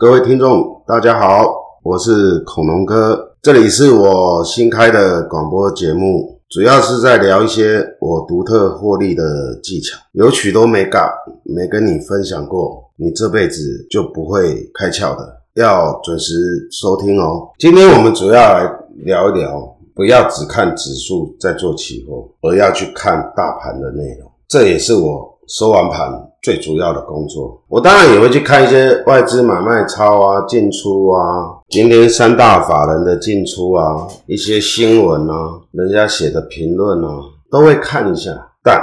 各位听众，大家好，我是恐龙哥，这里是我新开的广播节目，主要是在聊一些我独特获利的技巧，有许多眉角没跟你分享过，你这辈子就不会开窍的，要准时收听哦。今天我们主要来聊一聊，不要只看指数在做期货，而要去看大盘的内容，这也是我。收完盘最主要的工作，我当然也会去看一些外资买卖超啊、进出啊，今天三大法人的进出啊，一些新闻啊，人家写的评论啊，都会看一下。但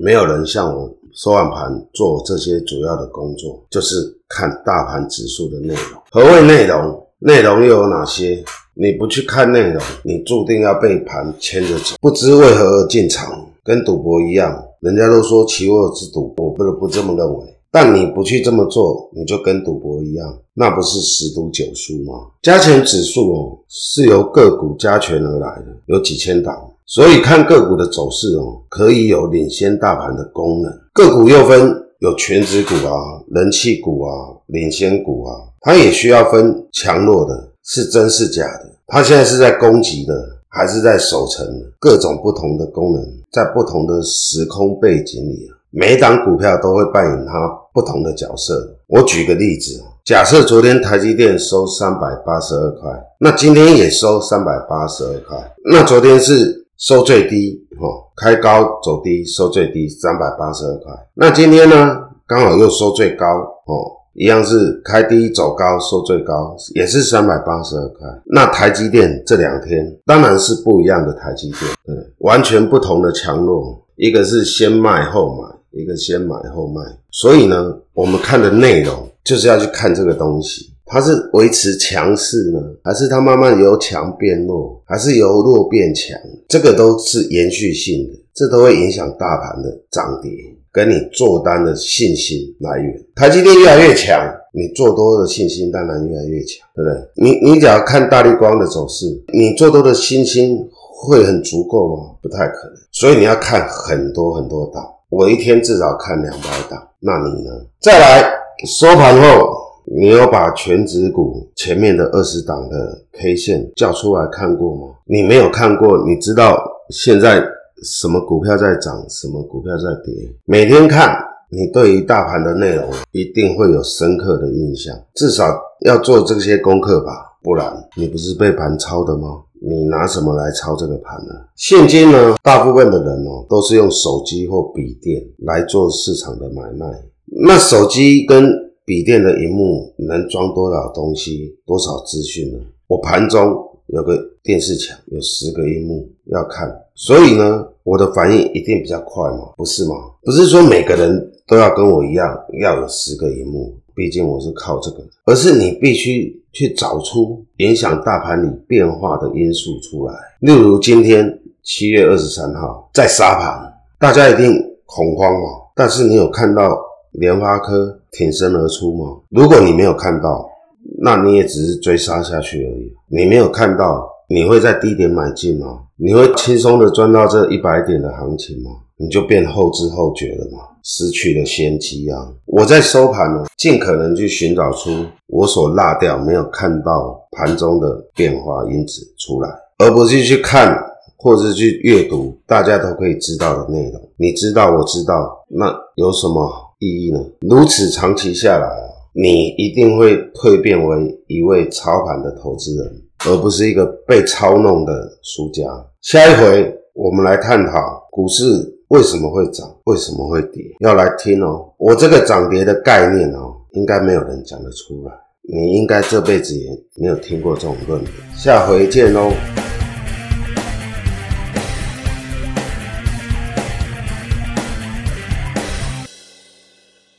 没有人像我收完盘做这些主要的工作，就是看大盘指数的内容。何谓内容？内容又有哪些？你不去看内容，你注定要被盘牵着走，不知为何而进场，跟赌博一样。人家都说期货是赌博，我不得不这么认为。但你不去这么做，你就跟赌博一样，那不是十赌九输吗？加权指数哦，是由个股加权而来的，有几千档，所以看个股的走势哦，可以有领先大盘的功能。个股又分有权值股啊、人气股啊、领先股啊，它也需要分强弱的，是真是假的。它现在是在攻击的。还是在守城，各种不同的功能，在不同的时空背景里，每一档股票都会扮演它不同的角色。我举个例子，假设昨天台积电收三百八十二块，那今天也收三百八十二块，那昨天是收最低，哈，开高走低，收最低三百八十二块，那今天呢，刚好又收最高，哦。一样是开低走高，收最高，也是三百八十二块。那台积电这两天当然是不一样的台积电，嗯，完全不同的强弱。一个是先卖后买，一个先买后卖。所以呢，我们看的内容就是要去看这个东西，它是维持强势呢，还是它慢慢由强变弱，还是由弱变强？这个都是延续性的，这都会影响大盘的涨跌。跟你做单的信心来源，台积电越来越强，你做多的信心当然越来越强，对不对？你你只要看大立光的走势，你做多的信心会很足够吗？不太可能。所以你要看很多很多档，我一天至少看两百档。那你呢？再来收盘后，你有把全指股前面的二十档的 K 线叫出来看过吗？你没有看过，你知道现在？什么股票在涨，什么股票在跌？每天看，你对于大盘的内容一定会有深刻的印象。至少要做这些功课吧，不然你不是被盘抄的吗？你拿什么来抄这个盘呢？现今呢，大部分的人哦，都是用手机或笔电来做市场的买卖。那手机跟笔电的荧幕能装多少东西、多少资讯呢？我盘中有个电视墙，有十个荧幕要看。所以呢，我的反应一定比较快嘛，不是吗？不是说每个人都要跟我一样要有十个荧幕，毕竟我是靠这个，而是你必须去找出影响大盘里变化的因素出来。例如今天七月二十三号在杀盘，大家一定恐慌嘛，但是你有看到联发科挺身而出吗？如果你没有看到，那你也只是追杀下去而已。你没有看到。你会在低点买进吗？你会轻松的赚到这一百点的行情吗？你就变后知后觉了吗？失去了先机啊！我在收盘呢，尽可能去寻找出我所落掉没有看到盘中的变化因子出来，而不是去看或是去阅读大家都可以知道的内容。你知道，我知道，那有什么意义呢？如此长期下来，你一定会蜕变为一位操盘的投资人。而不是一个被操弄的输家。下一回我们来探讨股市为什么会涨，为什么会跌。要来听哦，我这个涨跌的概念哦，应该没有人讲得出来。你应该这辈子也没有听过这种论点。下回见喽。